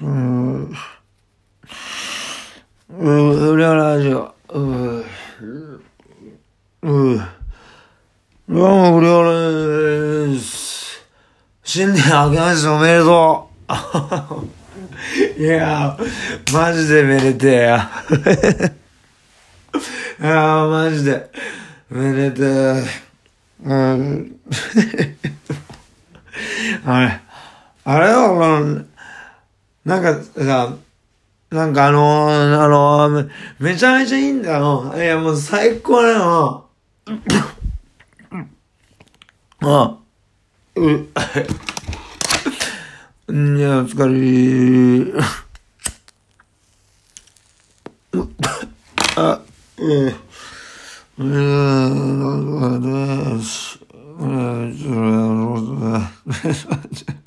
うん。うん、無料ラジオ。うん。うん。どうも、無料です。新年明けましておめでとう。いやー、マジでめでてえや。いやー、マジで、めでてえ。うん。あれ、あれよ、このなんかさ、なんかあのー、あのー、めちゃめちゃいいんだよ。いや、もう最高だよ。あ、う、いや、疲れあ、うん。うん、なんかね、うん、それ、